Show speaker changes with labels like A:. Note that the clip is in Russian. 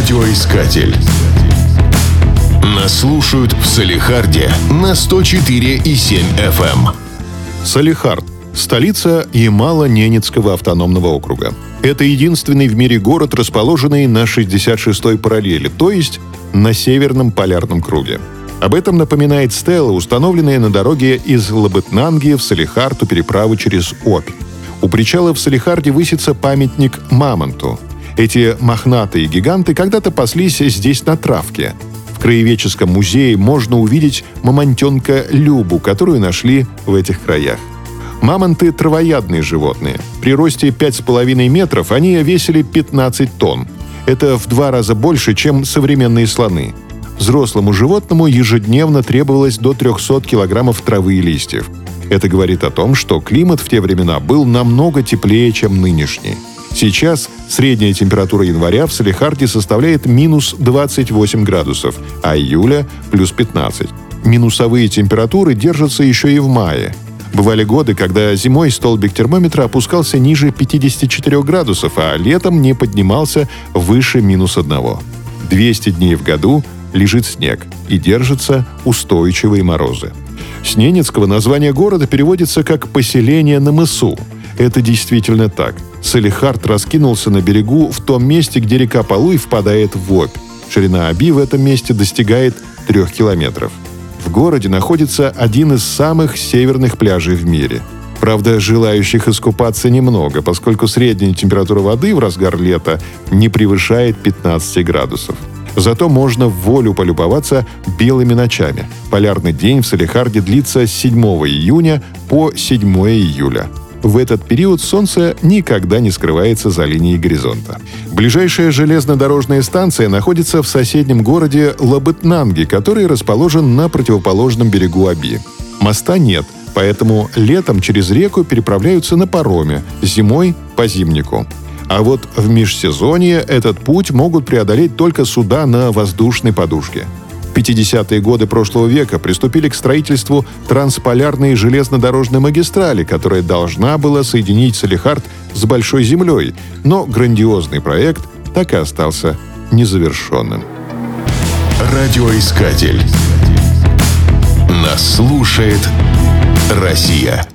A: Радиоискатель. Нас слушают в Салихарде на 104,7 FM.
B: Салихард – столица Ямало-Ненецкого автономного округа. Это единственный в мире город, расположенный на 66-й параллели, то есть на северном полярном круге. Об этом напоминает стела, установленная на дороге из Лабытнанги в Салихард у переправы через Обь. У причала в Салихарде высится памятник Мамонту. Эти мохнатые гиганты когда-то паслись здесь на травке. В краеведческом музее можно увидеть мамонтенка Любу, которую нашли в этих краях. Мамонты – травоядные животные. При росте 5,5 метров они весили 15 тонн. Это в два раза больше, чем современные слоны. Взрослому животному ежедневно требовалось до 300 килограммов травы и листьев. Это говорит о том, что климат в те времена был намного теплее, чем нынешний. Сейчас средняя температура января в Салихарде составляет минус 28 градусов, а июля – плюс 15. Минусовые температуры держатся еще и в мае. Бывали годы, когда зимой столбик термометра опускался ниже 54 градусов, а летом не поднимался выше минус 1. 200 дней в году лежит снег и держатся устойчивые морозы. С ненецкого название города переводится как «поселение на мысу». Это действительно так. Салихард раскинулся на берегу в том месте, где река Полуй впадает в Обь. Ширина Оби в этом месте достигает трех километров. В городе находится один из самых северных пляжей в мире. Правда, желающих искупаться немного, поскольку средняя температура воды в разгар лета не превышает 15 градусов. Зато можно в волю полюбоваться белыми ночами. Полярный день в Салихарде длится с 7 июня по 7 июля. В этот период Солнце никогда не скрывается за линией горизонта. Ближайшая железнодорожная станция находится в соседнем городе Лабытнанги, который расположен на противоположном берегу Аби. Моста нет, поэтому летом через реку переправляются на пароме, зимой – по зимнику. А вот в межсезонье этот путь могут преодолеть только суда на воздушной подушке. В 50-е годы прошлого века приступили к строительству трансполярной железнодорожной магистрали, которая должна была соединить Салихард с Большой землей, но грандиозный проект так и остался незавершенным.
A: Радиоискатель. Нас слушает Россия.